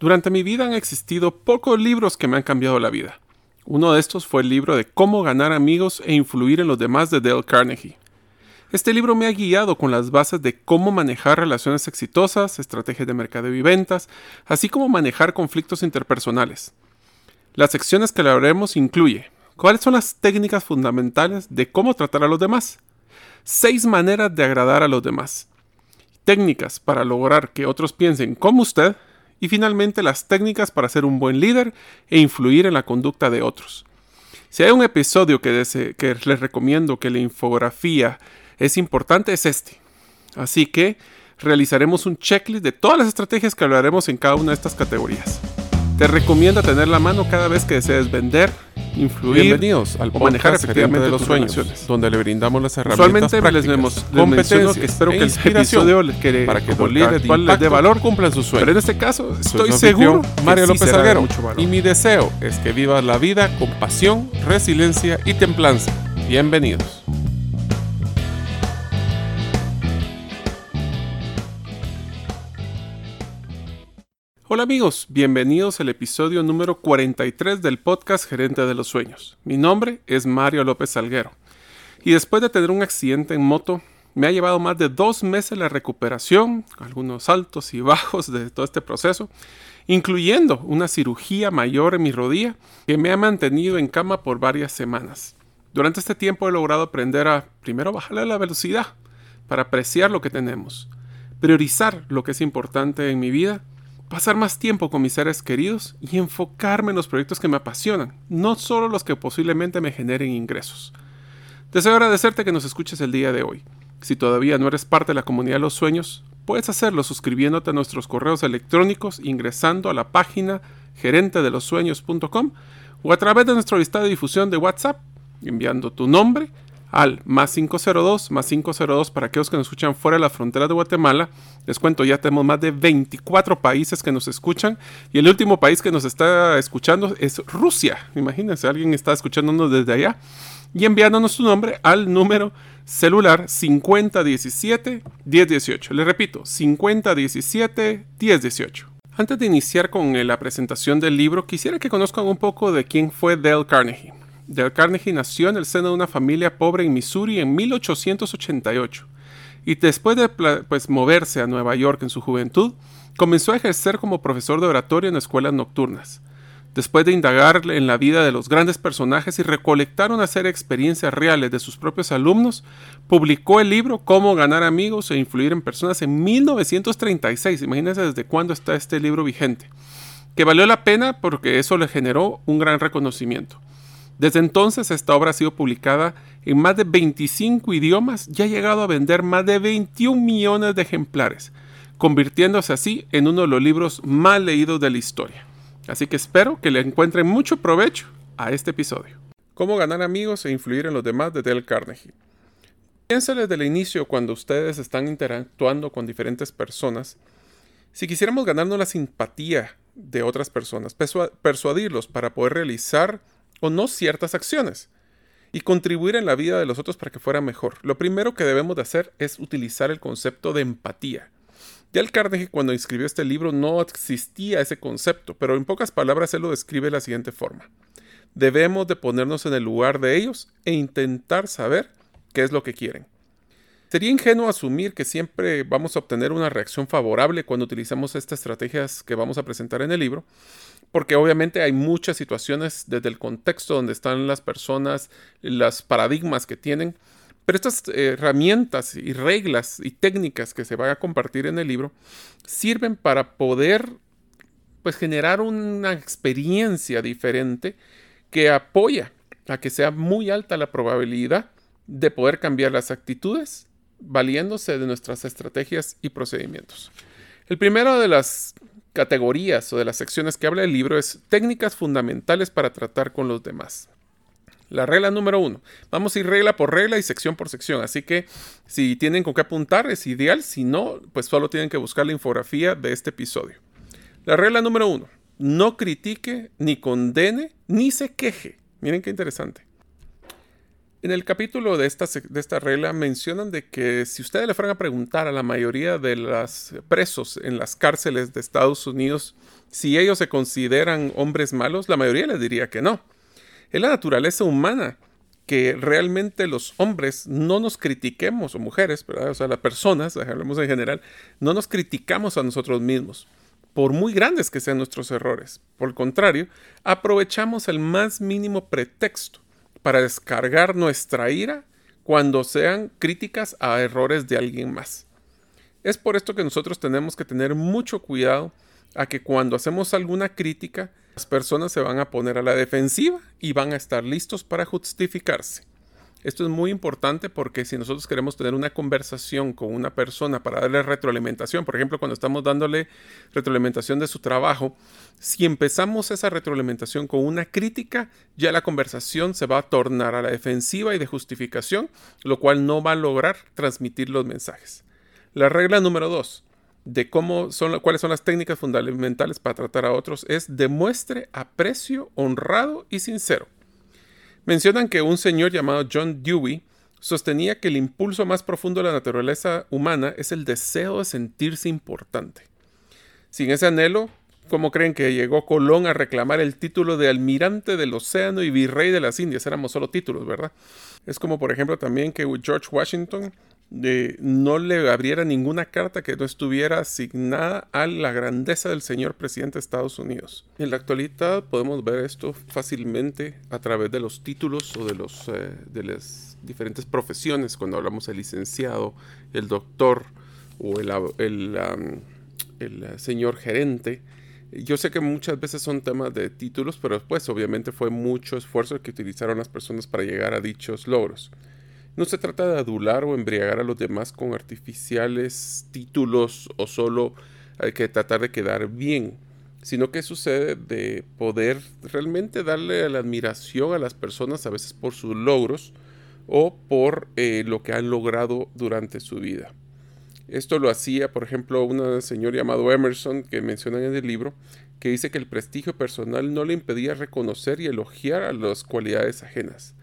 Durante mi vida han existido pocos libros que me han cambiado la vida. Uno de estos fue el libro de Cómo ganar amigos e influir en los demás de Dale Carnegie. Este libro me ha guiado con las bases de cómo manejar relaciones exitosas, estrategias de mercado y ventas, así como manejar conflictos interpersonales. Las secciones que hablaremos incluye cuáles son las técnicas fundamentales de cómo tratar a los demás, seis maneras de agradar a los demás, técnicas para lograr que otros piensen como usted, y finalmente las técnicas para ser un buen líder e influir en la conducta de otros. Si hay un episodio que, les recomiendo que la infografía es importante, es este. Así que realizaremos un checklist de todas las estrategias que hablaremos en cada una de estas categorías. Te recomiendo tener la mano cada vez que desees vender, influir Bienvenidos al o manejar efectivamente de los sueños, donde le brindamos las herramientas Usualmente les, menciono que espero e que el inspiración episodio les que para que como líder les dé impacto valor, cumplan sus pero sueños. en este caso estoy seguro Mario sí López de Alguero valor. y mi deseo es que vivas la vida con pasión, resiliencia y templanza. Bienvenidos. Hola amigos, bienvenidos al episodio número 43 del podcast Gerente de los Sueños. Mi nombre es Mario López Salguero y después de tener un accidente en moto, me ha llevado más de dos meses la recuperación, algunos altos y bajos de todo este proceso, incluyendo una cirugía mayor en mi rodilla que me ha mantenido en cama por varias semanas. Durante este tiempo he logrado aprender a primero bajarle la velocidad para apreciar lo que tenemos, priorizar lo que es importante en mi vida pasar más tiempo con mis seres queridos y enfocarme en los proyectos que me apasionan, no solo los que posiblemente me generen ingresos. Deseo agradecerte que nos escuches el día de hoy. Si todavía no eres parte de la comunidad de los sueños, puedes hacerlo suscribiéndote a nuestros correos electrónicos ingresando a la página gerentedelosueños.com o a través de nuestro listado de difusión de WhatsApp, enviando tu nombre al más 502, más 502 para aquellos que nos escuchan fuera de la frontera de Guatemala. Les cuento, ya tenemos más de 24 países que nos escuchan y el último país que nos está escuchando es Rusia. Imagínense, alguien está escuchándonos desde allá y enviándonos su nombre al número celular 5017-1018. Le repito, 5017-1018. Antes de iniciar con eh, la presentación del libro, quisiera que conozcan un poco de quién fue Dale Carnegie. Dale Carnegie nació en el seno de una familia pobre en Missouri en 1888 y después de pues, moverse a Nueva York en su juventud, comenzó a ejercer como profesor de oratorio en escuelas nocturnas. Después de indagar en la vida de los grandes personajes y recolectar una serie de experiencias reales de sus propios alumnos, publicó el libro Cómo ganar amigos e influir en personas en 1936. Imagínense desde cuándo está este libro vigente. Que valió la pena porque eso le generó un gran reconocimiento. Desde entonces esta obra ha sido publicada en más de 25 idiomas y ha llegado a vender más de 21 millones de ejemplares, convirtiéndose así en uno de los libros más leídos de la historia. Así que espero que le encuentren mucho provecho a este episodio. Cómo ganar amigos e influir en los demás de Dale Carnegie. Piensa desde el inicio cuando ustedes están interactuando con diferentes personas. Si quisiéramos ganarnos la simpatía de otras personas, persuadirlos para poder realizar o no ciertas acciones y contribuir en la vida de los otros para que fuera mejor. Lo primero que debemos de hacer es utilizar el concepto de empatía. Dale Carnegie cuando escribió este libro no existía ese concepto, pero en pocas palabras él lo describe de la siguiente forma. Debemos de ponernos en el lugar de ellos e intentar saber qué es lo que quieren. Sería ingenuo asumir que siempre vamos a obtener una reacción favorable cuando utilizamos estas estrategias que vamos a presentar en el libro, porque obviamente hay muchas situaciones desde el contexto donde están las personas, los paradigmas que tienen, pero estas herramientas y reglas y técnicas que se van a compartir en el libro sirven para poder pues generar una experiencia diferente que apoya a que sea muy alta la probabilidad de poder cambiar las actitudes valiéndose de nuestras estrategias y procedimientos. El primero de las categorías o de las secciones que habla el libro es técnicas fundamentales para tratar con los demás. La regla número uno. Vamos a ir regla por regla y sección por sección. Así que si tienen con qué apuntar es ideal. Si no, pues solo tienen que buscar la infografía de este episodio. La regla número uno. No critique, ni condene, ni se queje. Miren qué interesante. En el capítulo de esta, de esta regla mencionan de que si ustedes le fueran a preguntar a la mayoría de los presos en las cárceles de Estados Unidos si ellos se consideran hombres malos, la mayoría les diría que no. Es la naturaleza humana que realmente los hombres no nos critiquemos, o mujeres, ¿verdad? o sea, las personas, hablemos en general, no nos criticamos a nosotros mismos, por muy grandes que sean nuestros errores. Por el contrario, aprovechamos el más mínimo pretexto para descargar nuestra ira cuando sean críticas a errores de alguien más. Es por esto que nosotros tenemos que tener mucho cuidado a que cuando hacemos alguna crítica, las personas se van a poner a la defensiva y van a estar listos para justificarse. Esto es muy importante porque si nosotros queremos tener una conversación con una persona para darle retroalimentación, por ejemplo, cuando estamos dándole retroalimentación de su trabajo, si empezamos esa retroalimentación con una crítica, ya la conversación se va a tornar a la defensiva y de justificación, lo cual no va a lograr transmitir los mensajes. La regla número dos de cómo son, cuáles son las técnicas fundamentales para tratar a otros es demuestre aprecio honrado y sincero. Mencionan que un señor llamado John Dewey sostenía que el impulso más profundo de la naturaleza humana es el deseo de sentirse importante. Sin ese anhelo, ¿cómo creen que llegó Colón a reclamar el título de almirante del océano y virrey de las Indias? Éramos solo títulos, ¿verdad? Es como por ejemplo también que George Washington no le abriera ninguna carta que no estuviera asignada a la grandeza del señor presidente de Estados Unidos. En la actualidad podemos ver esto fácilmente a través de los títulos o de, los, eh, de las diferentes profesiones, cuando hablamos del licenciado, el doctor o el, el, eh, señor gerente. Yo sé que muchas veces son temas de títulos, pero después obviamente fue mucho esfuerzo que utilizaron las personas para llegar a dichos logros. No se trata de adular o embriagar a los demás con artificiales títulos o solo hay que tratar de quedar bien, sino que sucede de poder realmente darle la admiración a las personas a veces por sus logros o por eh, lo que han logrado durante su vida. Esto lo hacía, por ejemplo, un señor llamado Emerson, que mencionan en el libro, que dice que el prestigio personal no le impedía reconocer y elogiar a las cualidades ajenas.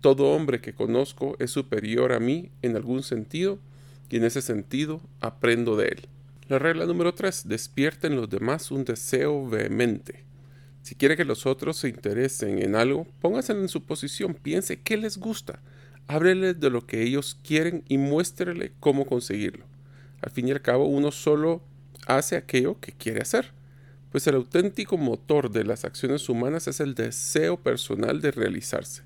Todo hombre que conozco es superior a mí en algún sentido y en ese sentido aprendo de él. La regla número 3. Despierta en los demás un deseo vehemente. Si quiere que los otros se interesen en algo, póngase en su posición, piense qué les gusta, ábreles de lo que ellos quieren y muéstrele cómo conseguirlo. Al fin y al cabo, uno solo hace aquello que quiere hacer, pues el auténtico motor de las acciones humanas es el deseo personal de realizarse.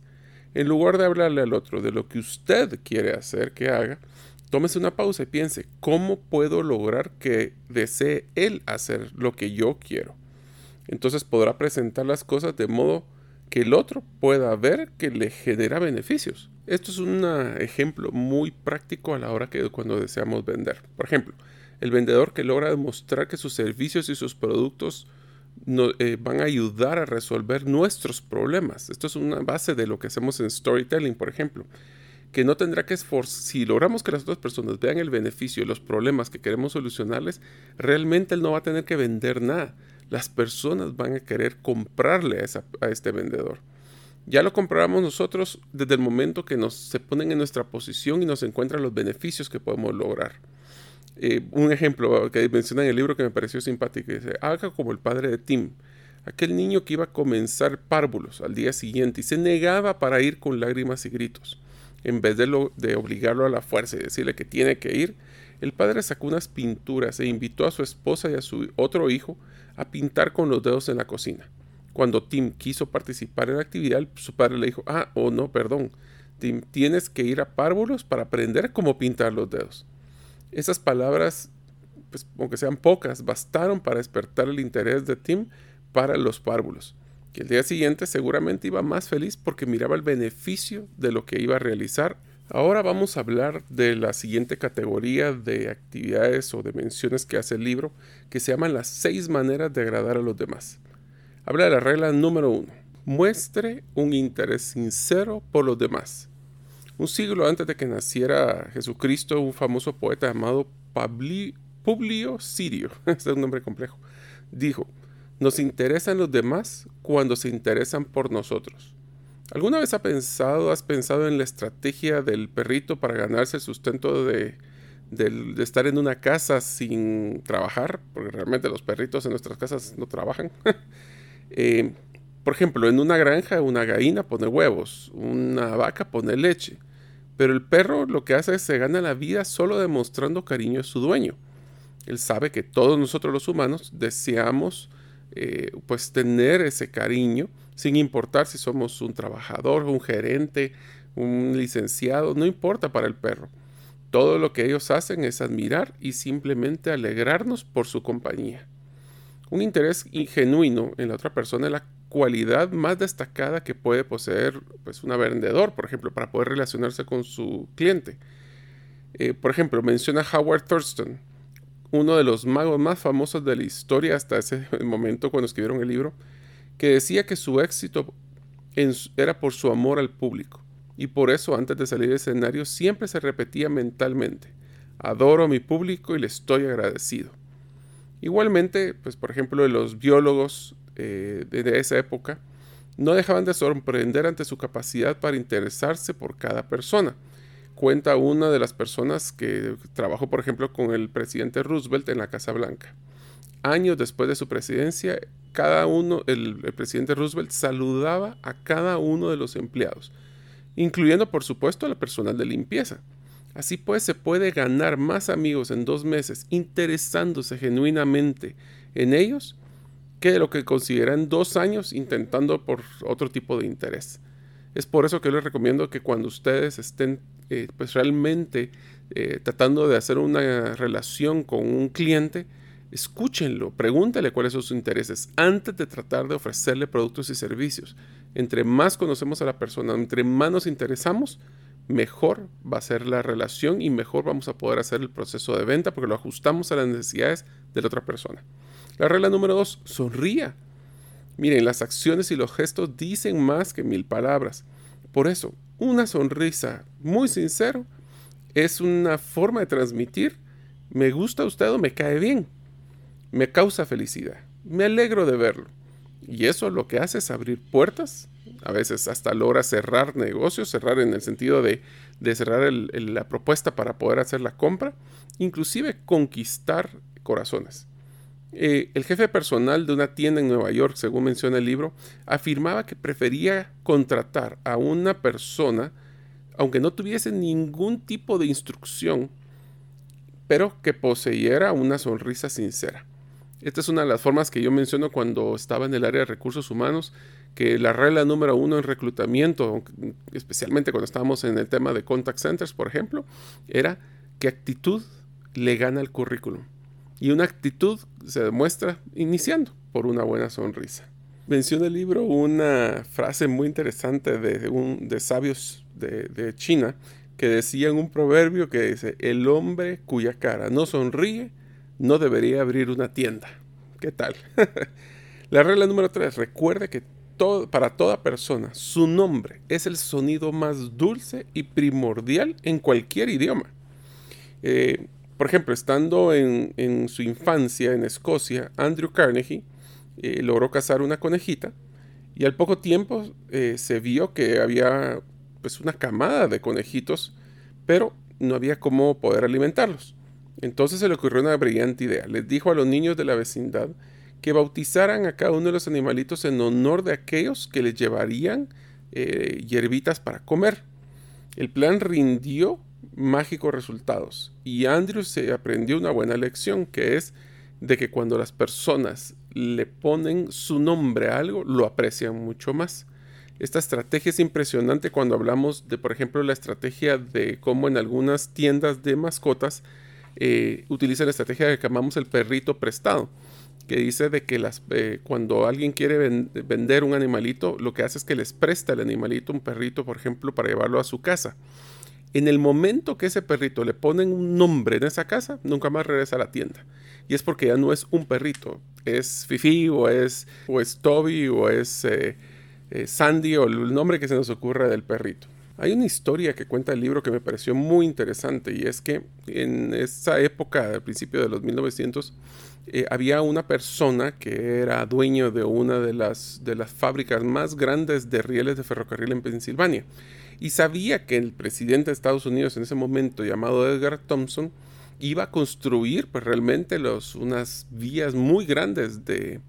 En lugar de hablarle al otro de lo que usted quiere hacer que haga, tómese una pausa y piense, ¿cómo puedo lograr que desee él hacer lo que yo quiero? Entonces podrá presentar las cosas de modo que el otro pueda ver que le genera beneficios. Esto es un ejemplo muy práctico a la hora que cuando deseamos vender. Por ejemplo, el vendedor que logra demostrar que sus servicios y sus productos eh, van a ayudar a resolver nuestros problemas. Esto es una base de lo que hacemos en storytelling, por ejemplo. Que no tendrá que esforzar, si logramos que las otras personas vean el beneficio y los problemas que queremos solucionarles, realmente él no va a tener que vender nada. Las personas van a querer comprarle a, este vendedor. Ya lo compramos nosotros desde el momento que nos se ponen en nuestra posición y nos encuentran los beneficios que podemos lograr. Eh, un ejemplo que menciona en el libro que me pareció simpático, dice, haga como el padre de Tim, aquel niño que iba a comenzar párvulos al día siguiente y se negaba para ir con lágrimas y gritos. En vez de, de obligarlo a la fuerza y decirle que tiene que ir, el padre sacó unas pinturas e invitó a su esposa y a su otro hijo a pintar con los dedos en la cocina. Cuando Tim quiso participar en la actividad, su padre le dijo, ah, oh no, perdón, Tim, tienes que ir a párvulos para aprender cómo pintar los dedos. Esas palabras, pues, aunque sean pocas, bastaron para despertar el interés de Tim para los párvulos, que el día siguiente seguramente iba más feliz porque miraba el beneficio de lo que iba a realizar. Ahora vamos a hablar de la siguiente categoría de actividades o de menciones que hace el libro, que se llaman las seis maneras de agradar a los demás. Habla de la regla número uno. Muestre un interés sincero por los demás. Un siglo antes de que naciera Jesucristo, un famoso poeta llamado Publio Sirio, es un nombre complejo, dijo, nos interesan los demás cuando se interesan por nosotros. ¿Alguna vez ha pensado, has pensado en la estrategia del perrito para ganarse el sustento de, estar en una casa sin trabajar? Porque realmente los perritos en nuestras casas no trabajan. Eh, por ejemplo, en una granja una gallina pone huevos, una vaca pone leche, pero el perro lo que hace es se gana la vida solo demostrando cariño a su dueño. Él sabe que todos nosotros los humanos deseamos eh, pues tener ese cariño sin importar si somos un trabajador, un gerente, un licenciado, no importa para el perro. Todo lo que ellos hacen es admirar y simplemente alegrarnos por su compañía. Un interés genuino en la otra persona es la cualidad más destacada que puede poseer pues, un vendedor, por ejemplo, para poder relacionarse con su cliente. Eh, por ejemplo, menciona Howard Thurston, uno de los magos más famosos de la historia hasta ese momento cuando escribieron el libro, que decía que su éxito era por su amor al público. Y por eso antes de salir del escenario siempre se repetía mentalmente, adoro a mi público y le estoy agradecido. Igualmente, pues por ejemplo, los biólogos eh, de esa época no dejaban de sorprender ante su capacidad para interesarse por cada persona. Cuenta una de las personas que trabajó, por ejemplo, con el presidente Roosevelt en la Casa Blanca. Años después de su presidencia, cada uno, el, presidente Roosevelt saludaba a cada uno de los empleados, incluyendo por supuesto al personal de limpieza. Así pues, se puede ganar más amigos en dos meses interesándose genuinamente en ellos que lo que consideran dos años intentando por otro tipo de interés. Es por eso que les recomiendo que cuando ustedes estén eh, pues realmente eh, tratando de hacer una relación con un cliente, escúchenlo, pregúntale cuáles son sus intereses antes de tratar de ofrecerle productos y servicios. Entre más conocemos a la persona, entre más nos interesamos, mejor va a ser la relación y mejor vamos a poder hacer el proceso de venta porque lo ajustamos a las necesidades de la otra persona. La regla número dos, sonría. Miren, las acciones y los gestos dicen más que mil palabras. Por eso, una sonrisa muy sincero es una forma de transmitir me gusta usted o me cae bien me causa felicidad. Me alegro de verlo. Y eso lo que hace es abrir puertas, a veces hasta logra cerrar negocios, cerrar en el sentido de, cerrar la propuesta para poder hacer la compra, inclusive conquistar corazones. Eh, el jefe personal de una tienda en Nueva York, según menciona el libro, afirmaba que prefería contratar a una persona, aunque no tuviese ningún tipo de instrucción, pero que poseyera una sonrisa sincera. Esta es una de las formas que yo menciono cuando estaba en el área de recursos humanos, que la regla número uno en reclutamiento, especialmente cuando estábamos en el tema de contact centers, por ejemplo, era que actitud le gana el currículum. Y una actitud se demuestra iniciando por una buena sonrisa. Menciona el libro una frase muy interesante de, un, de sabios de, China que decía en un proverbio que dice, el hombre cuya cara no sonríe, no debería abrir una tienda. ¿Qué tal? la regla número 3. Recuerde que para toda persona su nombre es el sonido más dulce y primordial en cualquier idioma. Eh, por ejemplo, estando en, su infancia en Escocia, Andrew Carnegie eh, logró cazar una conejita y al poco tiempo eh, se vio que había pues una camada de conejitos, pero no había cómo poder alimentarlos. Entonces se le ocurrió una brillante idea. Les dijo a los niños de la vecindad que bautizaran a cada uno de los animalitos en honor de aquellos que les llevarían eh, hierbitas para comer. El plan rindió mágicos resultados y Andrew se aprendió una buena lección que es de que cuando las personas le ponen su nombre a algo, lo aprecian mucho más. Esta estrategia es impresionante cuando hablamos de, por ejemplo, la estrategia de cómo en algunas tiendas de mascotas eh, utiliza la estrategia que llamamos el perrito prestado, que dice de que las, eh, cuando alguien quiere vender un animalito, lo que hace es que les presta el animalito, un perrito, por ejemplo, para llevarlo a su casa. En el momento que ese perrito le ponen un nombre en esa casa, nunca más regresa a la tienda. Y es porque ya no es un perrito, es Fifi o es, Toby o es eh, Sandy o el nombre que se nos ocurra del perrito. Hay una historia que cuenta el libro que me pareció muy interesante y es que en esa época, al principio de los 1900, eh, había una persona que era dueño de una de las, de las fábricas más grandes de rieles de ferrocarril en Pensilvania y sabía que el presidente de Estados Unidos en ese momento, llamado Edgar Thompson, iba a construir pues, realmente los, unas vías muy grandes de,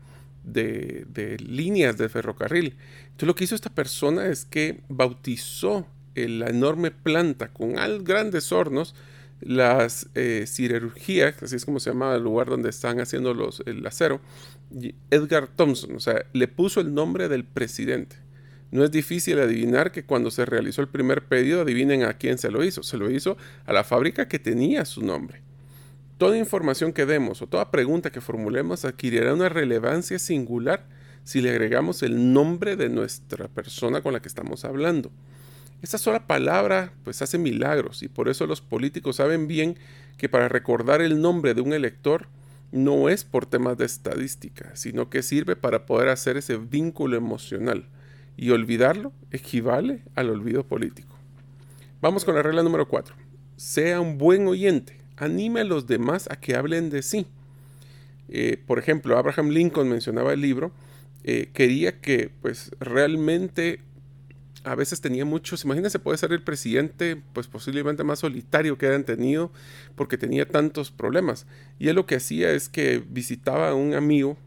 de, líneas de ferrocarril. Entonces lo que hizo esta persona es que bautizó la enorme planta con grandes hornos, las eh, cirugías, así es como se llamaba el lugar donde están haciendo los, el acero, Edgar Thompson, o sea, le puso el nombre del presidente. No es difícil adivinar que cuando se realizó el primer pedido, adivinen a quién se lo hizo. Se lo hizo a la fábrica que tenía su nombre. Toda información que demos o toda pregunta que formulemos adquirirá una relevancia singular si le agregamos el nombre de nuestra persona con la que estamos hablando. Esa sola palabra pues hace milagros y por eso los políticos saben bien que para recordar el nombre de un elector no es por temas de estadística, sino que sirve para poder hacer ese vínculo emocional y olvidarlo equivale al olvido político. Vamos con la regla número 4. Sea un buen oyente anime a los demás a que hablen de sí. Eh, por ejemplo, Abraham Lincoln mencionaba el libro, eh, quería que pues realmente a veces tenía muchos, imagínense, puede ser el presidente pues posiblemente más solitario que hayan tenido porque tenía tantos problemas. Y él lo que hacía es que visitaba a un amigo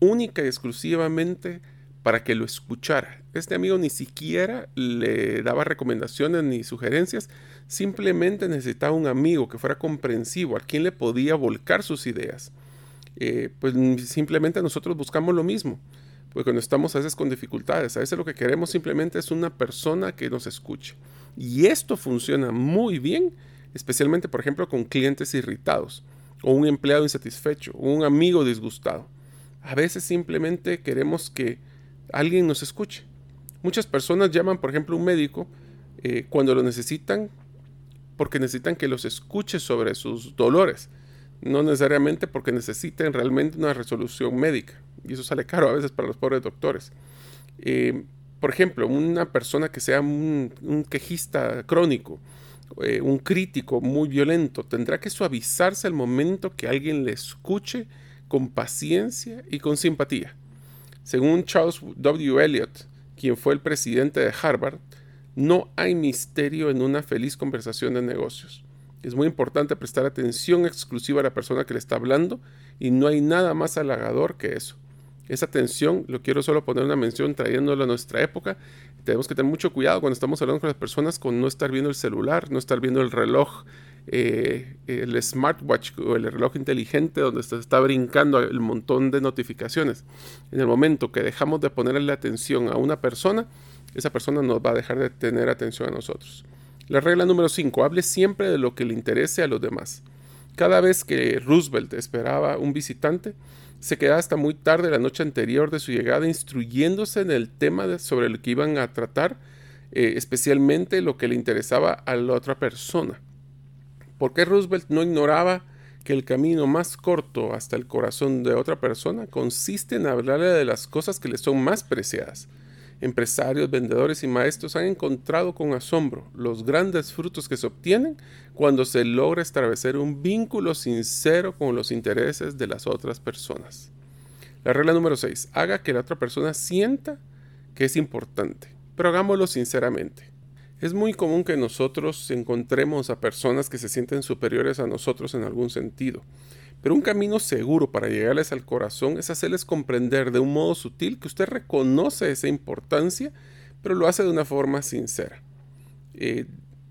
única y exclusivamente para que lo escuchara. Este amigo ni siquiera le daba recomendaciones ni sugerencias, simplemente necesitaba un amigo que fuera comprensivo, a quien le podía volcar sus ideas. Eh, pues simplemente nosotros buscamos lo mismo, porque cuando estamos a veces con dificultades, a veces lo que queremos simplemente es una persona que nos escuche. Y esto funciona muy bien, especialmente por ejemplo con clientes irritados, o un empleado insatisfecho, o un amigo disgustado. A veces simplemente queremos que alguien nos escuche. Muchas personas llaman, por ejemplo, un médico eh, cuando lo necesitan porque necesitan que los escuche sobre sus dolores, no necesariamente porque necesiten realmente una resolución médica. Y eso sale caro a veces para los pobres doctores. Eh, por ejemplo, una persona que sea un, quejista crónico, eh, un crítico muy violento, tendrá que suavizarse al momento que alguien le escuche con paciencia y con simpatía. Según Charles W. Eliot, quien fue el presidente de Harvard, no hay misterio en una feliz conversación de negocios. Es muy importante prestar atención exclusiva a la persona que le está hablando y no hay nada más halagador que eso. Esa atención, lo quiero solo poner una mención trayéndolo a nuestra época. Tenemos que tener mucho cuidado cuando estamos hablando con las personas con no estar viendo el celular, no estar viendo el reloj, eh, el smartwatch o el reloj inteligente donde se está brincando el montón de notificaciones. En el momento que dejamos de ponerle atención a una persona, esa persona nos va a dejar de tener atención a nosotros. La regla número 5, hable siempre de lo que le interese a los demás. Cada vez que Roosevelt esperaba un visitante, se quedaba hasta muy tarde la noche anterior de su llegada instruyéndose en el tema sobre el que iban a tratar, eh, especialmente lo que le interesaba a la otra persona. ¿Por qué Roosevelt no ignoraba que el camino más corto hasta el corazón de otra persona consiste en hablarle de las cosas que le son más preciadas? Empresarios, vendedores y maestros han encontrado con asombro los grandes frutos que se obtienen cuando se logra establecer un vínculo sincero con los intereses de las otras personas. La regla número 6. Haga que la otra persona sienta que es importante, pero hagámoslo sinceramente. Es muy común que nosotros encontremos a personas que se sienten superiores a nosotros en algún sentido, pero un camino seguro para llegarles al corazón es hacerles comprender de un modo sutil que usted reconoce esa importancia, pero lo hace de una forma sincera. Eh,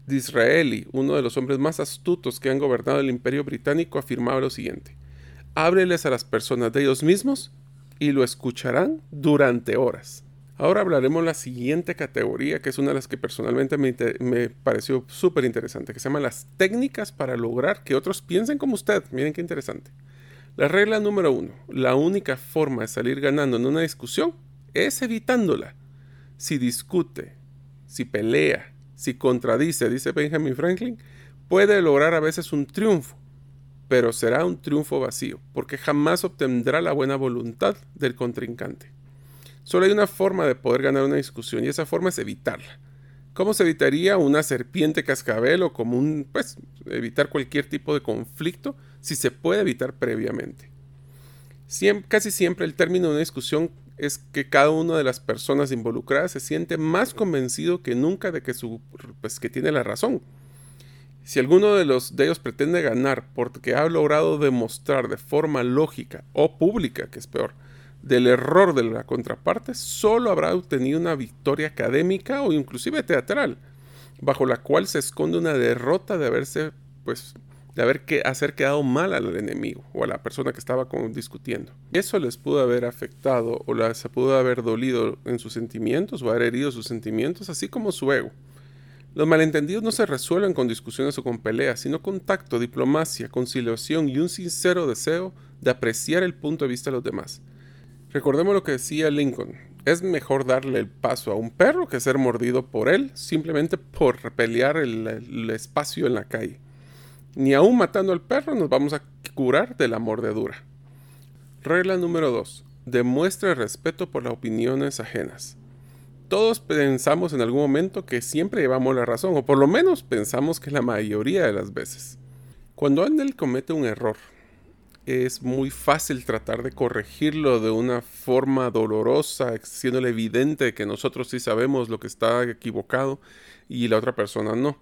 Disraeli, uno de los hombres más astutos que han gobernado el imperio británico, afirmaba lo siguiente, ábreles a las personas de ellos mismos y lo escucharán durante horas. Ahora hablaremos la siguiente categoría, que es una de las que personalmente me, pareció súper interesante, que se llama las técnicas para lograr que otros piensen como usted. Miren qué interesante. La regla número uno, la única forma de salir ganando en una discusión es evitándola. Si discute, si pelea, si contradice, dice Benjamin Franklin, puede lograr a veces un triunfo, pero será un triunfo vacío, porque jamás obtendrá la buena voluntad del contrincante. Solo hay una forma de poder ganar una discusión y esa forma es evitarla. ¿Cómo se evitaría una serpiente cascabel o como pues, evitar cualquier tipo de conflicto si se puede evitar previamente? casi siempre el término de una discusión es que cada una de las personas involucradas se siente más convencido que nunca de que, su, pues, que tiene la razón. Si alguno de, los, de ellos pretende ganar porque ha logrado demostrar de forma lógica o pública, que es peor, del error de la contraparte, solo habrá obtenido una victoria académica o inclusive teatral, bajo la cual se esconde una derrota de haberse, pues, de haber que hacer quedado mal al enemigo o a la persona que estaba discutiendo. Eso les pudo haber afectado o se pudo haber dolido en sus sentimientos o haber herido sus sentimientos, así como su ego. Los malentendidos no se resuelven con discusiones o con peleas, sino con tacto, diplomacia, conciliación y un sincero deseo de apreciar el punto de vista de los demás. Recordemos lo que decía Lincoln. Es mejor darle el paso a un perro que ser mordido por él simplemente por pelear el, espacio en la calle. Ni aún matando al perro nos vamos a curar de la mordedura. Regla número 2. Demuestre respeto por las opiniones ajenas. Todos pensamos en algún momento que siempre llevamos la razón, o por lo menos pensamos que la mayoría de las veces. Cuando Andel comete un error, es muy fácil tratar de corregirlo de una forma dolorosa, siendo evidente que nosotros sí sabemos lo que está equivocado y la otra persona no.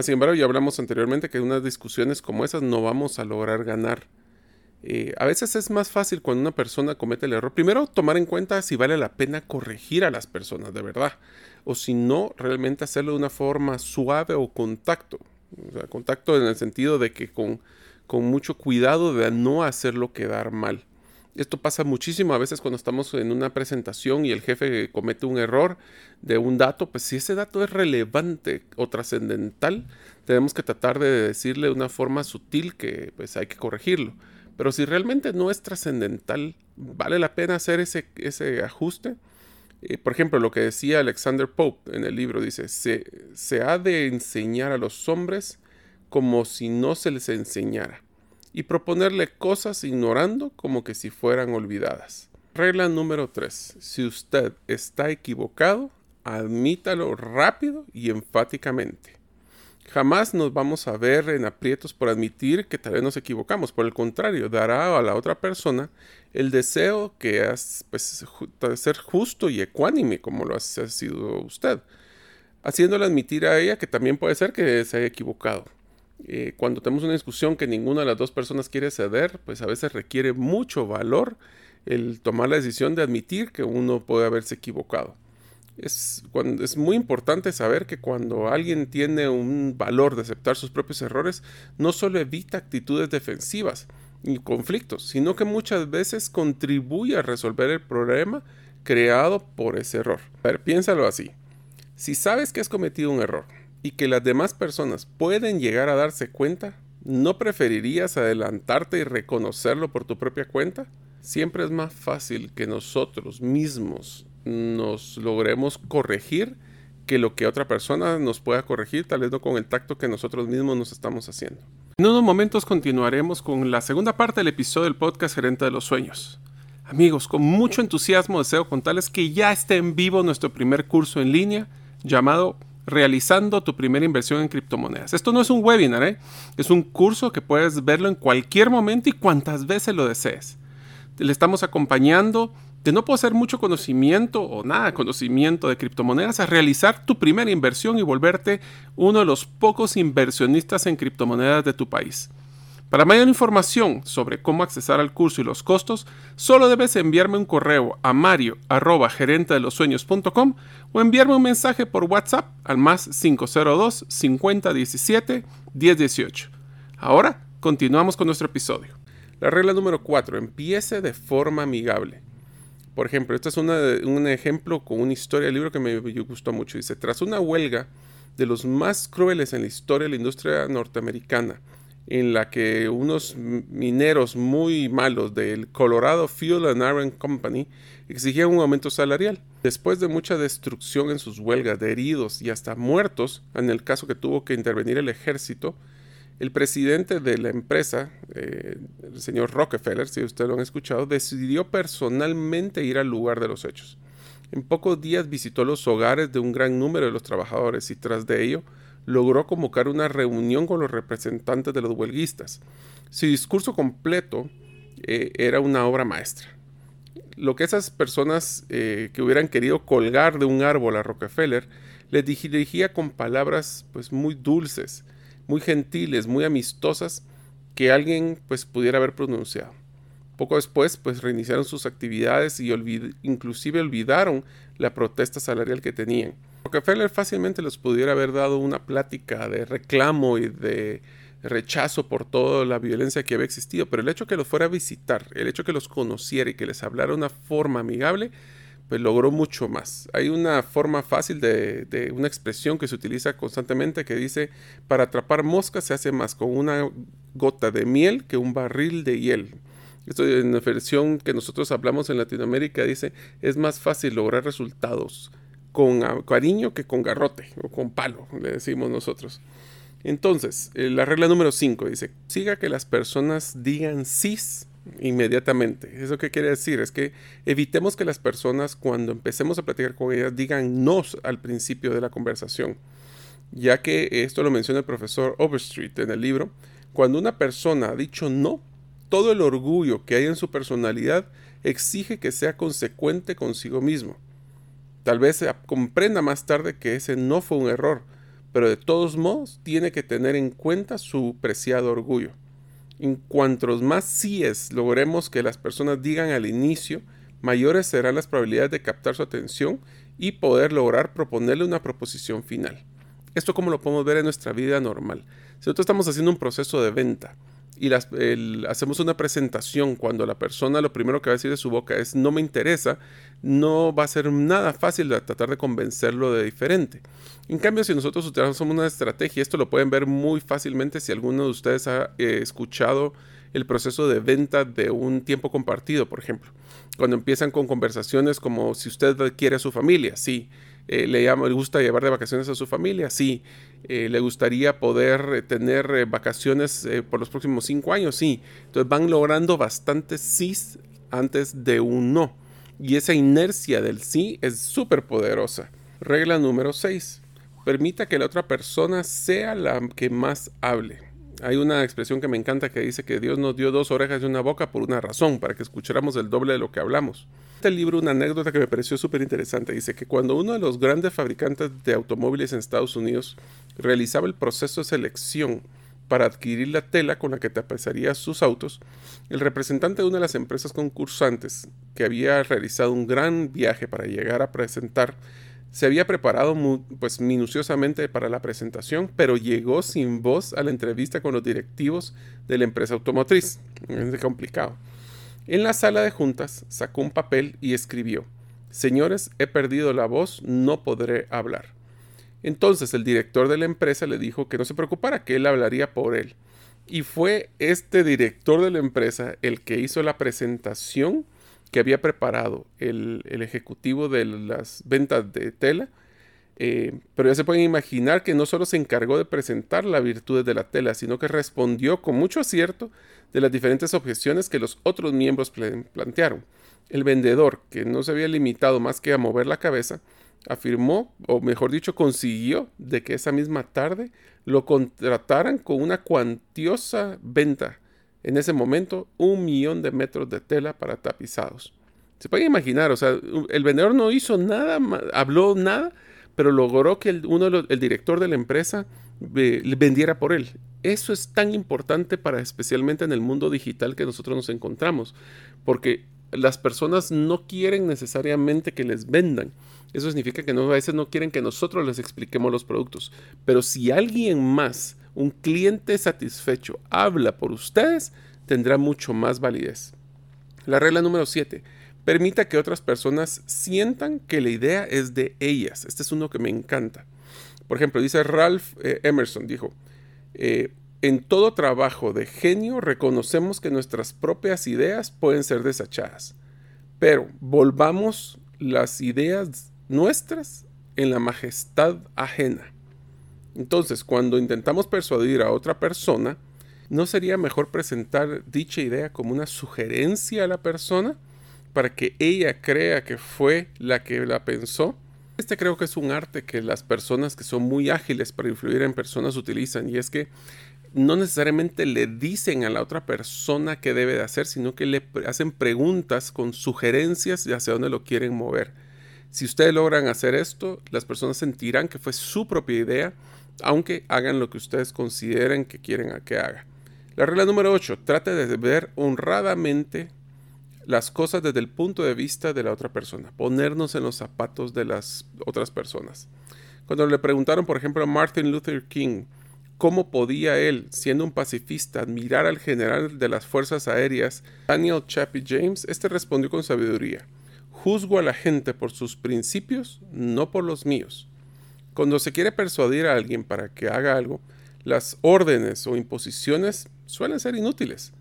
Sin embargo, ya hablamos anteriormente que en unas discusiones como esas no vamos a lograr ganar. Eh, a veces es más fácil cuando una persona comete el error. Primero, tomar en cuenta si vale la pena corregir a las personas de verdad. O si no, realmente hacerlo de una forma suave o contacto. O sea, contacto en el sentido de que con con mucho cuidado de no hacerlo quedar mal. Esto pasa muchísimo a veces cuando estamos en una presentación y el jefe comete un error de un dato, pues si ese dato es relevante o trascendental, tenemos que tratar de decirle de una forma sutil que pues hay que corregirlo. Pero si realmente no es trascendental, vale la pena hacer ese, ese ajuste. Eh, por ejemplo, lo que decía Alexander Pope en el libro, dice, se, se ha de enseñar a los hombres como si no se les enseñara, y proponerle cosas ignorando como que si fueran olvidadas. Regla número 3. Si usted está equivocado, admítalo rápido y enfáticamente. Jamás nos vamos a ver en aprietos por admitir que tal vez nos equivocamos. Por el contrario, dará a la otra persona el deseo que es pues, ser justo y ecuánime como lo ha sido usted, haciéndole admitir a ella que también puede ser que se haya equivocado. Eh, cuando tenemos una discusión que ninguna de las dos personas quiere ceder, pues a veces requiere mucho valor el tomar la decisión de admitir que uno puede haberse equivocado. Es, muy importante saber que cuando alguien tiene un valor de aceptar sus propios errores, no solo evita actitudes defensivas y conflictos, sino que muchas veces contribuye a resolver el problema creado por ese error. A piénsalo así. Si sabes que has cometido un error, y que las demás personas pueden llegar a darse cuenta, ¿no preferirías adelantarte y reconocerlo por tu propia cuenta? Siempre es más fácil que nosotros mismos nos logremos corregir que lo que otra persona nos pueda corregir, tal vez no con el tacto que nosotros mismos nos estamos haciendo. En unos momentos continuaremos con la segunda parte del episodio del podcast Gerente de los Sueños. Amigos, con mucho entusiasmo deseo contarles que ya está en vivo nuestro primer curso en línea llamado realizando tu primera inversión en criptomonedas. Esto no es un webinar, ¿eh? es un curso que puedes verlo en cualquier momento y cuantas veces lo desees. Le estamos acompañando de no poseer mucho conocimiento o nada de conocimiento de criptomonedas a realizar tu primera inversión y volverte uno de los pocos inversionistas en criptomonedas de tu país. Para mayor información sobre cómo accesar al curso y los costos, solo debes enviarme un correo a mario o enviarme un mensaje por WhatsApp al más 502 5017 1018. Ahora continuamos con nuestro episodio. La regla número 4. Empiece de forma amigable. Por ejemplo, este es un ejemplo con una historia del libro que me gustó mucho. Dice, tras una huelga de los más crueles en la historia de la industria norteamericana, en la que unos mineros muy malos del Colorado Fuel and Iron Company exigían un aumento salarial. Después de mucha destrucción en sus huelgas, de heridos y hasta muertos, en el caso que tuvo que intervenir el ejército, el presidente de la empresa, eh, el señor Rockefeller, si ustedes lo han escuchado, decidió personalmente ir al lugar de los hechos. En pocos días visitó los hogares de un gran número de los trabajadores y tras de ello logró convocar una reunión con los representantes de los huelguistas. Su discurso completo eh, era una obra maestra. Lo que esas personas eh, que hubieran querido colgar de un árbol a Rockefeller les dirigía con palabras pues muy dulces, muy gentiles, muy amistosas que alguien pues pudiera haber pronunciado. Poco después pues reiniciaron sus actividades y inclusive olvidaron la protesta salarial que tenían. Rockefeller fácilmente les pudiera haber dado una plática de reclamo y de rechazo por toda la violencia que había existido, pero el hecho que los fuera a visitar, el hecho que los conociera y que les hablara de una forma amigable, pues logró mucho más. Hay una forma fácil de, una expresión que se utiliza constantemente que dice, para atrapar moscas se hace más con una gota de miel que un barril de hiel. Esto en la versión que nosotros hablamos en Latinoamérica dice, es más fácil lograr resultados con cariño que con garrote o con palo, le decimos nosotros. Entonces, eh, la regla número 5 dice, siga que las personas digan sí inmediatamente. ¿Eso qué quiere decir? Es que evitemos que las personas cuando empecemos a platicar con ellas digan no al principio de la conversación, ya que esto lo menciona el profesor Overstreet en el libro, cuando una persona ha dicho no, todo el orgullo que hay en su personalidad exige que sea consecuente consigo mismo. Tal vez comprenda más tarde que ese no fue un error, pero de todos modos tiene que tener en cuenta su preciado orgullo. En cuantos más síes logremos que las personas digan al inicio, mayores serán las probabilidades de captar su atención y poder lograr proponerle una proposición final. Esto como lo podemos ver en nuestra vida normal. Si nosotros estamos haciendo un proceso de venta y hacemos una presentación cuando la persona lo primero que va a decir de su boca es no me interesa, no va a ser nada fácil de tratar de convencerlo de diferente. En cambio, si nosotros utilizamos una estrategia, esto lo pueden ver muy fácilmente si alguno de ustedes ha eh, escuchado el proceso de venta de un tiempo compartido, por ejemplo. Cuando empiezan con conversaciones como si usted quiere a su familia, sí. Eh, le, llama, le gusta llevar de vacaciones a su familia, sí. Eh, le gustaría poder tener vacaciones por los próximos cinco años, sí. Entonces van logrando bastantes sí antes de un no. Y esa inercia del sí es súper poderosa. Regla número 6 permita que la otra persona sea la que más hable. Hay una expresión que me encanta que dice que Dios nos dio dos orejas y una boca por una razón, para que escucháramos el doble de lo que hablamos. Este libro, una anécdota que me pareció súper interesante, dice que cuando uno de los grandes fabricantes de automóviles en Estados Unidos realizaba el proceso de selección para adquirir la tela con la que tapizaría sus autos, el representante de una de las empresas concursantes, que había realizado un gran viaje para llegar a presentar se había preparado pues, minuciosamente para la presentación, pero llegó sin voz a la entrevista con los directivos de la empresa automotriz. Es complicado. En la sala de juntas sacó un papel y escribió, Señores, he perdido la voz, no podré hablar. Entonces el director de la empresa le dijo que no se preocupara, que él hablaría por él. Y fue este director de la empresa el que hizo la presentación que había preparado el, ejecutivo de las ventas de tela, eh, pero ya se pueden imaginar que no solo se encargó de presentar las virtudes de la tela, sino que respondió con mucho acierto de las diferentes objeciones que los otros miembros plantearon. El vendedor, que no se había limitado más que a mover la cabeza, afirmó, o mejor dicho, consiguió de que esa misma tarde lo contrataran con una cuantiosa venta en ese momento un millón de metros de tela para tapizados. Se puede imaginar, o sea, el vendedor no hizo nada, habló nada, pero logró que el, uno, el director de la empresa vendiera por él. Eso es tan importante para especialmente en el mundo digital que nosotros nos encontramos, porque las personas no quieren necesariamente que les vendan. Eso significa que a veces no quieren que nosotros les expliquemos los productos. Pero si alguien más un cliente satisfecho habla por ustedes, tendrá mucho más validez. La regla número 7. Permita que otras personas sientan que la idea es de ellas. Este es uno que me encanta. Por ejemplo, dice Ralph eh, Emerson, dijo, eh, en todo trabajo de genio reconocemos que nuestras propias ideas pueden ser desechadas, pero volvamos las ideas nuestras en la majestad ajena. Entonces, cuando intentamos persuadir a otra persona, ¿no sería mejor presentar dicha idea como una sugerencia a la persona para que ella crea que fue la que la pensó? Este creo que es un arte que las personas que son muy ágiles para influir en personas utilizan y es que no necesariamente le dicen a la otra persona qué debe de hacer, sino que le hacen preguntas con sugerencias de hacia dónde lo quieren mover. Si ustedes logran hacer esto, las personas sentirán que fue su propia idea, aunque hagan lo que ustedes consideren que quieren que haga. La regla número 8, trate de ver honradamente las cosas desde el punto de vista de la otra persona, ponernos en los zapatos de las otras personas. Cuando le preguntaron, por ejemplo, a Martin Luther King, cómo podía él, siendo un pacifista, admirar al general de las Fuerzas Aéreas, Daniel Chappie James, este respondió con sabiduría, juzgo a la gente por sus principios, no por los míos. Cuando se quiere persuadir a alguien para que haga algo, las órdenes o imposiciones suelen ser inútiles.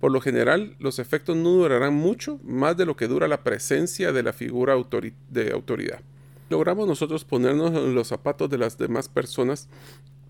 Por lo general, los efectos no durarán mucho más de lo que dura la presencia de la figura de autoridad. Logramos nosotros ponernos en los zapatos de las demás personas,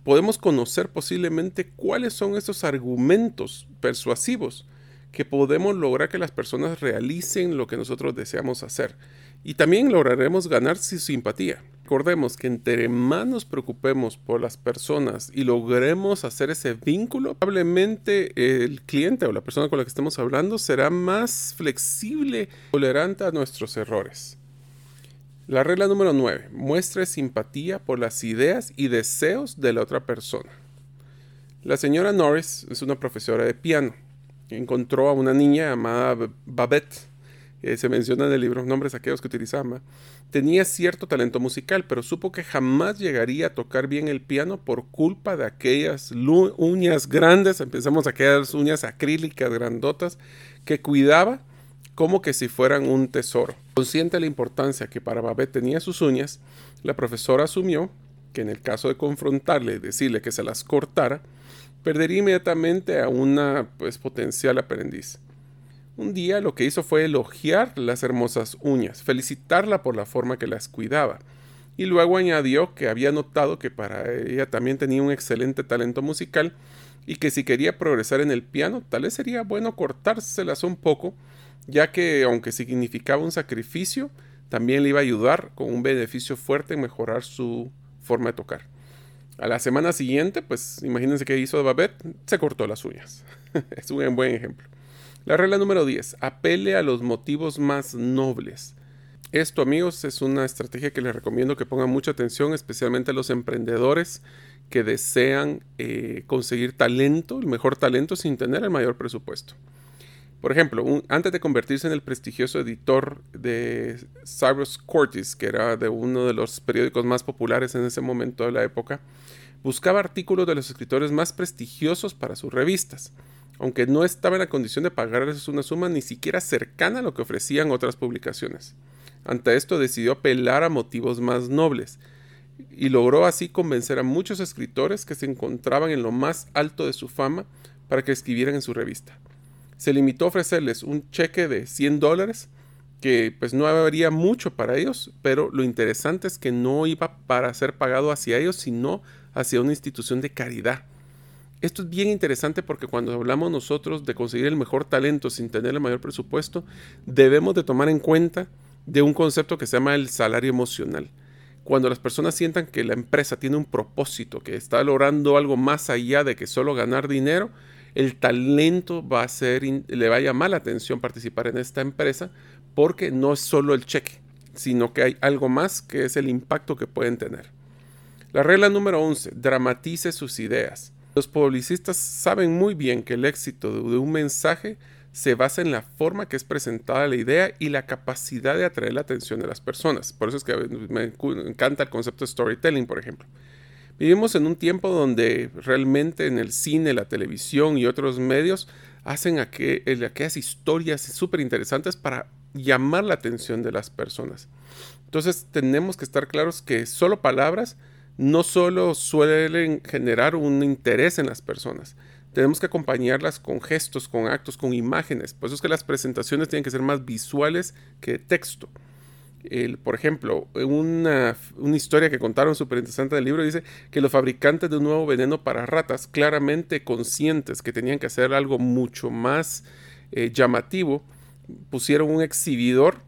podemos conocer posiblemente cuáles son esos argumentos persuasivos que podemos lograr que las personas realicen lo que nosotros deseamos hacer. Y también lograremos ganar su simpatía. Recordemos que entre más nos preocupemos por las personas y logremos hacer ese vínculo, probablemente el cliente o la persona con la que estemos hablando será más flexible, tolerante a nuestros errores. La regla número 9. Muestre simpatía por las ideas y deseos de la otra persona. La señora Norris es una profesora de piano. Encontró a una niña llamada Babette se menciona en el libro nombres aquellos que utilizaba, tenía cierto talento musical, pero supo que jamás llegaría a tocar bien el piano por culpa de aquellas uñas grandes, empezamos aquellas uñas acrílicas grandotas, que cuidaba como que si fueran un tesoro. Consciente de la importancia que para Babette tenía sus uñas, la profesora asumió que en el caso de confrontarle y decirle que se las cortara, perdería inmediatamente a una pues, potencial aprendiz. Un día lo que hizo fue elogiar las hermosas uñas, felicitarla por la forma que las cuidaba, y luego añadió que había notado que para ella también tenía un excelente talento musical y que si quería progresar en el piano, tal vez sería bueno cortárselas un poco, ya que aunque significaba un sacrificio, también le iba a ayudar con un beneficio fuerte en mejorar su forma de tocar. A la semana siguiente, pues imagínense qué hizo Babette, se cortó las uñas. es un buen ejemplo. La regla número 10. Apele a los motivos más nobles. Esto, amigos, es una estrategia que les recomiendo que pongan mucha atención, especialmente a los emprendedores que desean eh, conseguir talento, el mejor talento, sin tener el mayor presupuesto. Por ejemplo, antes de convertirse en el prestigioso editor de Cyrus Cortis, que era de uno de los periódicos más populares en ese momento de la época, buscaba artículos de los escritores más prestigiosos para sus revistas aunque no estaba en la condición de pagarles una suma ni siquiera cercana a lo que ofrecían otras publicaciones. Ante esto decidió apelar a motivos más nobles, y logró así convencer a muchos escritores que se encontraban en lo más alto de su fama para que escribieran en su revista. Se limitó a ofrecerles un cheque de 100 dólares, que pues no habría mucho para ellos, pero lo interesante es que no iba para ser pagado hacia ellos, sino hacia una institución de caridad esto es bien interesante porque cuando hablamos nosotros de conseguir el mejor talento sin tener el mayor presupuesto, debemos de tomar en cuenta de un concepto que se llama el salario emocional. Cuando las personas sientan que la empresa tiene un propósito, que está logrando algo más allá de que solo ganar dinero, el talento va a ser, le va a llamar la atención participar en esta empresa porque no es solo el cheque, sino que hay algo más que es el impacto que pueden tener. La regla número 11, dramatice sus ideas. Los publicistas saben muy bien que el éxito de un mensaje se basa en la forma que es presentada la idea y la capacidad de atraer la atención de las personas. Por eso es que me encanta el concepto de storytelling, por ejemplo. Vivimos en un tiempo donde realmente en el cine, la televisión y otros medios hacen aquellas historias súper interesantes para llamar la atención de las personas. Entonces tenemos que estar claros que solo palabras no solo suelen generar un interés en las personas, tenemos que acompañarlas con gestos, con actos, con imágenes. Por eso es que las presentaciones tienen que ser más visuales que texto. Por ejemplo, una, historia que contaron súper interesante del libro dice que los fabricantes de un nuevo veneno para ratas, claramente conscientes que tenían que hacer algo mucho más eh, llamativo, pusieron un exhibidor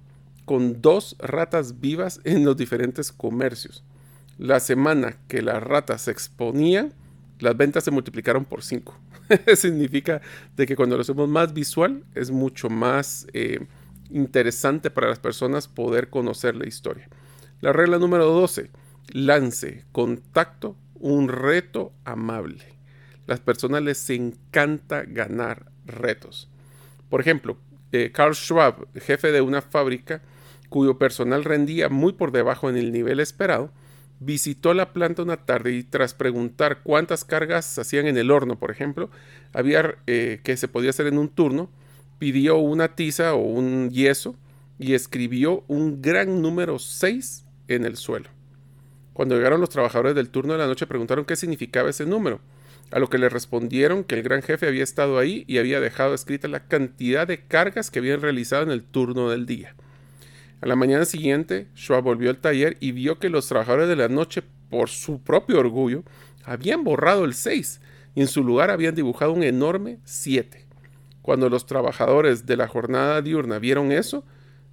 con dos ratas vivas en los diferentes comercios la semana que las ratas se exponían, las ventas se multiplicaron por 5. Significa de que cuando lo hacemos más visual es mucho más eh, interesante para las personas poder conocer la historia. La regla número 12, lance, contacto, un reto amable. Las personas les encanta ganar retos. Por ejemplo, eh, Carl Schwab, jefe de una fábrica cuyo personal rendía muy por debajo en el nivel esperado, visitó la planta una tarde y tras preguntar cuántas cargas hacían en el horno, por ejemplo, había eh, que se podía hacer en un turno, pidió una tiza o un yeso y escribió un gran número 6 en el suelo. Cuando llegaron los trabajadores del turno de la noche preguntaron qué significaba ese número, a lo que le respondieron que el gran jefe había estado ahí y había dejado escrita la cantidad de cargas que habían realizado en el turno del día. A la mañana siguiente, Schwab volvió al taller y vio que los trabajadores de la noche, por su propio orgullo, habían borrado el 6 y en su lugar habían dibujado un enorme 7. Cuando los trabajadores de la jornada diurna vieron eso,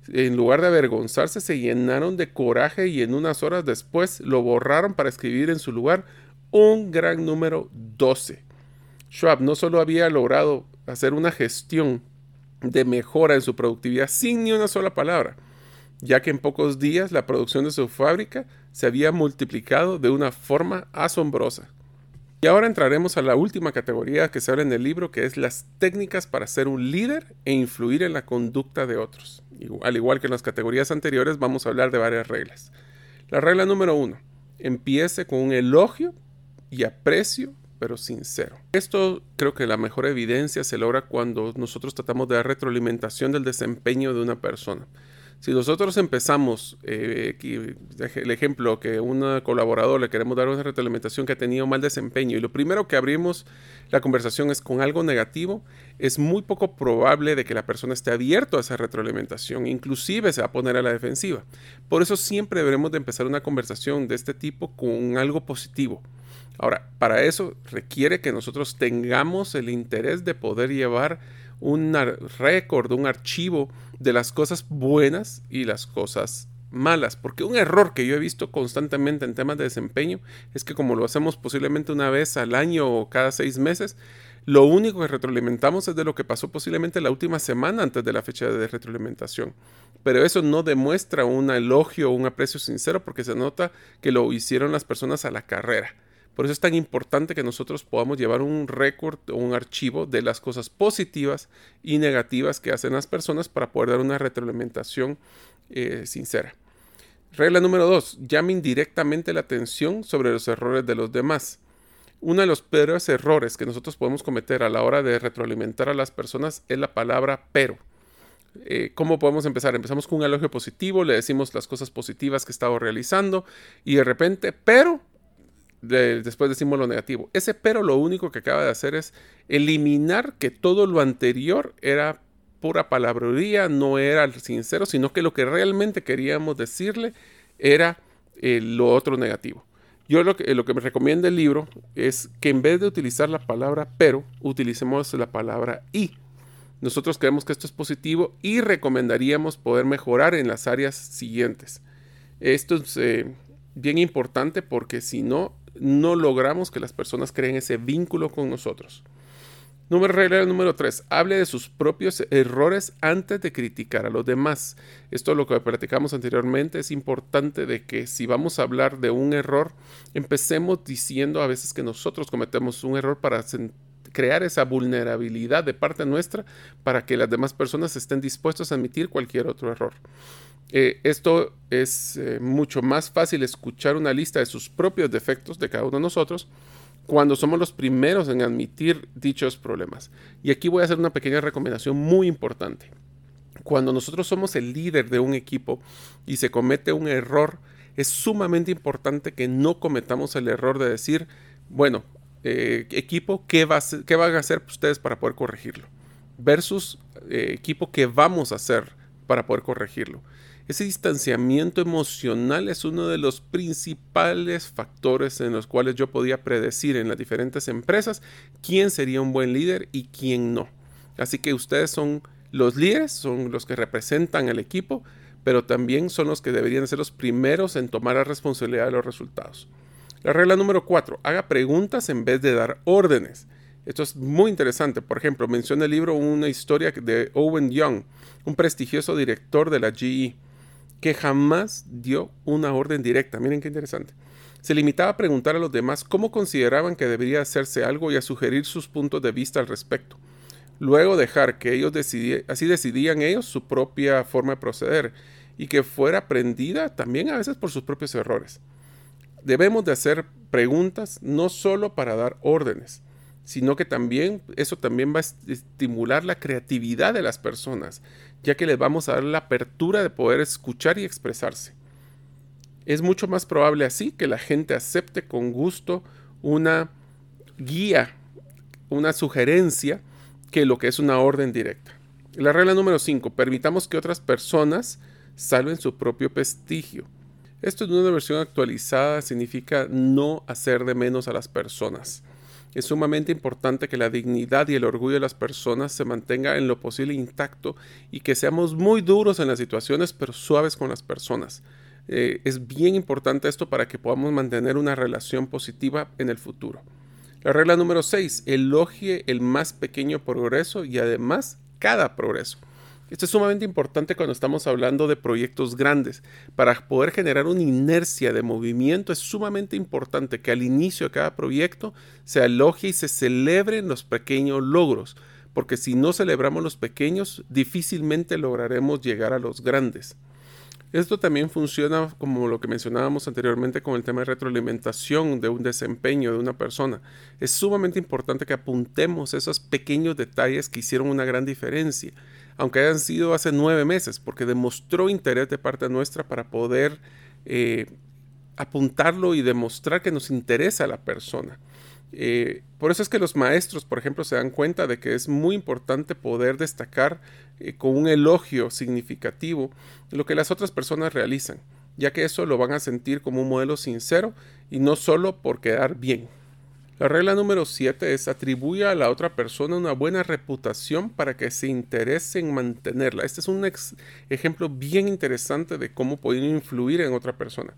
en lugar de avergonzarse, se llenaron de coraje y en unas horas después lo borraron para escribir en su lugar un gran número 12. Schwab no solo había logrado hacer una gestión de mejora en su productividad sin ni una sola palabra, ya que en pocos días la producción de su fábrica se había multiplicado de una forma asombrosa. Y ahora entraremos a la última categoría que se habla en el libro, que es las técnicas para ser un líder e influir en la conducta de otros. Al igual que en las categorías anteriores, vamos a hablar de varias reglas. La regla número uno, empiece con un elogio y aprecio, pero sincero. Esto creo que la mejor evidencia se logra cuando nosotros tratamos de dar retroalimentación del desempeño de una persona. Si nosotros empezamos, eh, el ejemplo que un colaborador le queremos dar una retroalimentación que ha tenido mal desempeño y lo primero que abrimos la conversación es con algo negativo, es muy poco probable de que la persona esté abierto a esa retroalimentación, inclusive se va a poner a la defensiva. Por eso siempre deberemos de empezar una conversación de este tipo con algo positivo. Ahora, para eso requiere que nosotros tengamos el interés de poder llevar un récord, un archivo de las cosas buenas y las cosas malas. Porque un error que yo he visto constantemente en temas de desempeño es que como lo hacemos posiblemente una vez al año o cada seis meses, lo único que retroalimentamos es de lo que pasó posiblemente la última semana antes de la fecha de retroalimentación. Pero eso no demuestra un elogio o un aprecio sincero porque se nota que lo hicieron las personas a la carrera. Por eso es tan importante que nosotros podamos llevar un récord o un archivo de las cosas positivas y negativas que hacen las personas para poder dar una retroalimentación eh, sincera. Regla número dos, llamen directamente la atención sobre los errores de los demás. Uno de los peores errores que nosotros podemos cometer a la hora de retroalimentar a las personas es la palabra pero. Eh, ¿Cómo podemos empezar? Empezamos con un elogio positivo, le decimos las cosas positivas que estado realizando y de repente, pero después decimos lo negativo. Ese pero lo único que acaba de hacer es eliminar que todo lo anterior era pura palabrería, no era sincero, sino que lo que realmente queríamos decirle era eh, lo otro negativo. Yo lo que, lo que me recomienda el libro es que en vez de utilizar la palabra pero, utilicemos la palabra y. Nosotros creemos que esto es positivo y recomendaríamos poder mejorar en las áreas siguientes. Esto es eh, bien importante porque si no, no logramos que las personas creen ese vínculo con nosotros. Número regla número 3. Hable de sus propios errores antes de criticar a los demás. Esto es lo que platicamos anteriormente. Es importante de que si vamos a hablar de un error, empecemos diciendo a veces que nosotros cometemos un error para crear esa vulnerabilidad de parte nuestra para que las demás personas estén dispuestas a admitir cualquier otro error. Eh, esto es eh, mucho más fácil escuchar una lista de sus propios defectos de cada uno de nosotros cuando somos los primeros en admitir dichos problemas. Y aquí voy a hacer una pequeña recomendación muy importante. Cuando nosotros somos el líder de un equipo y se comete un error, es sumamente importante que no cometamos el error de decir, bueno, eh, equipo, ¿qué, va ¿qué, van a hacer ustedes para poder corregirlo? Versus equipo, ¿qué vamos a hacer para poder corregirlo? Ese distanciamiento emocional es uno de los principales factores en los cuales yo podía predecir en las diferentes empresas quién sería un buen líder y quién no. Así que ustedes son los líderes, son los que representan al equipo, pero también son los que deberían ser los primeros en tomar la responsabilidad de los resultados. La regla número 4, haga preguntas en vez de dar órdenes. Esto es muy interesante. Por ejemplo, menciona el libro una historia de Owen Young, un prestigioso director de la GE, que jamás dio una orden directa. Miren qué interesante. Se limitaba a preguntar a los demás cómo consideraban que debería hacerse algo y a sugerir sus puntos de vista al respecto. Luego dejar que ellos decidieran, así decidían ellos su propia forma de proceder y que fuera aprendida también a veces por sus propios errores. Debemos de hacer preguntas no solo para dar órdenes, sino que también eso también va a estimular la creatividad de las personas, ya que les vamos a dar la apertura de poder escuchar y expresarse. Es mucho más probable así que la gente acepte con gusto una guía, una sugerencia, que lo que es una orden directa. La regla número 5. Permitamos que otras personas salven su propio prestigio. Esto en una versión actualizada significa no hacer de menos a las personas. Es sumamente importante que la dignidad y el orgullo de las personas se mantenga en lo posible intacto y que seamos muy duros en las situaciones pero suaves con las personas. Eh, es bien importante esto para que podamos mantener una relación positiva en el futuro. La regla número 6. Elogie el más pequeño progreso y además cada progreso. Esto es sumamente importante cuando estamos hablando de proyectos grandes. Para poder generar una inercia de movimiento es sumamente importante que al inicio de cada proyecto se elogie y se celebren los pequeños logros, porque si no celebramos los pequeños, difícilmente lograremos llegar a los grandes. Esto también funciona como lo que mencionábamos anteriormente con el tema de retroalimentación de un desempeño de una persona. Es sumamente importante que apuntemos esos pequeños detalles que hicieron una gran diferencia aunque hayan sido hace nueve meses, porque demostró interés de parte nuestra para poder eh, apuntarlo y demostrar que nos interesa la persona. Eh, por eso es que los maestros, por ejemplo, se dan cuenta de que es muy importante poder destacar eh, con un elogio significativo lo que las otras personas realizan, ya que eso lo van a sentir como un modelo sincero y no solo por quedar bien. La regla número 7 es atribuye a la otra persona una buena reputación para que se interese en mantenerla. Este es un ejemplo bien interesante de cómo pueden influir en otra persona.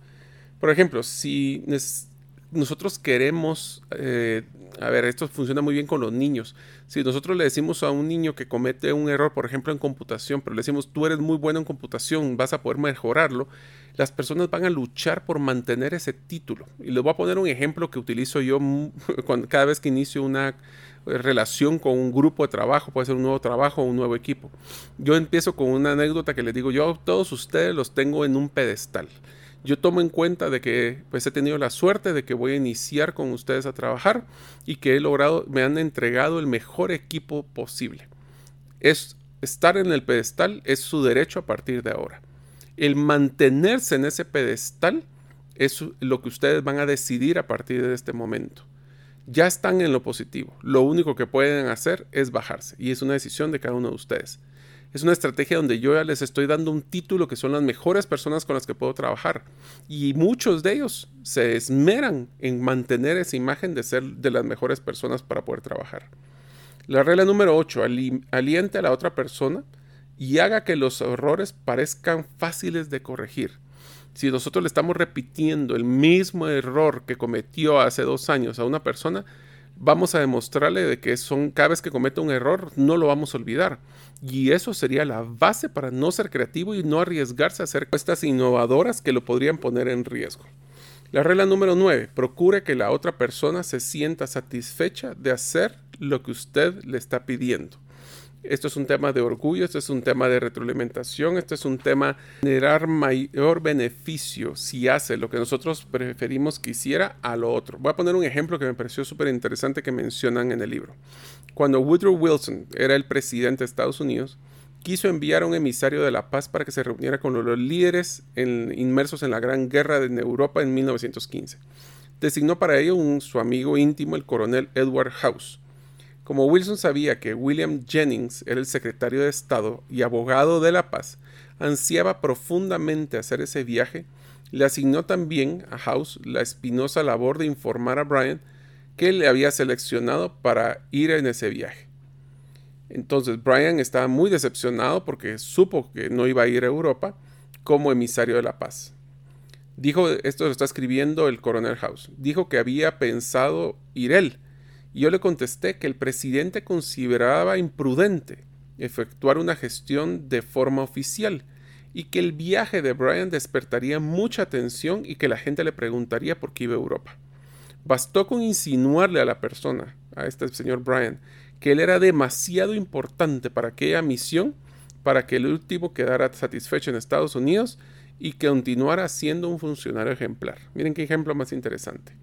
Por ejemplo, si nosotros queremos, eh, a ver, esto funciona muy bien con los niños. Si nosotros le decimos a un niño que comete un error, por ejemplo, en computación, pero le decimos, tú eres muy bueno en computación, vas a poder mejorarlo, las personas van a luchar por mantener ese título. Y les voy a poner un ejemplo que utilizo yo cada vez que inicio una eh, relación con un grupo de trabajo, puede ser un nuevo trabajo o un nuevo equipo. Yo empiezo con una anécdota que les digo, yo a todos ustedes los tengo en un pedestal yo tomo en cuenta de que pues he tenido la suerte de que voy a iniciar con ustedes a trabajar y que he logrado, me han entregado el mejor equipo posible. Es estar en el pedestal es su derecho a partir de ahora. El mantenerse en ese pedestal es lo que ustedes van a decidir a partir de este momento. Ya están en lo positivo. Lo único que pueden hacer es bajarse y es una decisión de cada uno de ustedes. Es una estrategia donde yo ya les estoy dando un título que son las mejores personas con las que puedo trabajar. Y muchos de ellos se esmeran en mantener esa imagen de ser de las mejores personas para poder trabajar. La regla número 8, aliente a la otra persona y haga que los errores parezcan fáciles de corregir. Si nosotros le estamos repitiendo el mismo error que cometió hace dos años a una persona, vamos a demostrarle de que son cada vez que cometa un error no lo vamos a olvidar y eso sería la base para no ser creativo y no arriesgarse a hacer cuestas innovadoras que lo podrían poner en riesgo. La regla número 9. Procure que la otra persona se sienta satisfecha de hacer lo que usted le está pidiendo. Esto es un tema de orgullo, esto es un tema de retroalimentación, esto es un tema de generar mayor beneficio si hace lo que nosotros preferimos que hiciera a lo otro. Voy a poner un ejemplo que me pareció súper interesante que mencionan en el libro. Cuando Woodrow Wilson era el presidente de Estados Unidos, quiso enviar a un emisario de la paz para que se reuniera con los líderes inmersos en la Gran Guerra de Europa en 1915. Designó para ello un, su amigo íntimo, el coronel Edward House como Wilson sabía que William Jennings era el secretario de Estado y abogado de la paz, ansiaba profundamente hacer ese viaje, le asignó también a House la espinosa labor de informar a Brian que le había seleccionado para ir en ese viaje. Entonces Brian estaba muy decepcionado porque supo que no iba a ir a Europa como emisario de la paz. Dijo, esto lo está escribiendo el coronel House, dijo que había pensado ir él. Yo le contesté que el presidente consideraba imprudente efectuar una gestión de forma oficial y que el viaje de Brian despertaría mucha atención y que la gente le preguntaría por qué iba a Europa. Bastó con insinuarle a la persona, a este señor Brian, que él era demasiado importante para aquella misión para que el último quedara satisfecho en Estados Unidos y que continuara siendo un funcionario ejemplar. Miren qué ejemplo más interesante.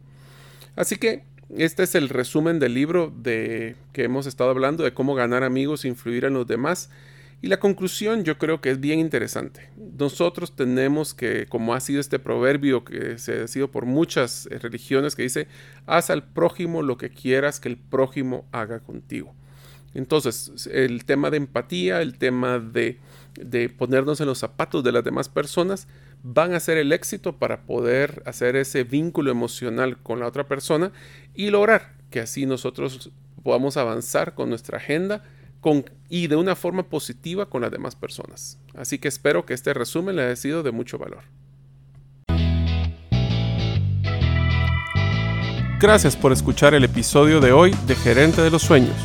Así que este es el resumen del libro de que hemos estado hablando de cómo ganar amigos e influir en los demás. Y la conclusión yo creo que es bien interesante. Nosotros tenemos que, como ha sido este proverbio que se ha sido por muchas eh, religiones, que dice, haz al prójimo lo que quieras que el prójimo haga contigo. Entonces, el tema de empatía, el tema de, de ponernos en los zapatos de las demás personas, van a ser el éxito para poder hacer ese vínculo emocional con la otra persona y lograr que así nosotros podamos avanzar con nuestra agenda y de una forma positiva con las demás personas. Así que espero que este resumen le haya sido de mucho valor. Gracias por escuchar el episodio de hoy de Gerente de los Sueños.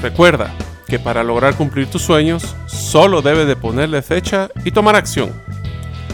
Recuerda que para lograr cumplir tus sueños solo debes de ponerle fecha y tomar acción.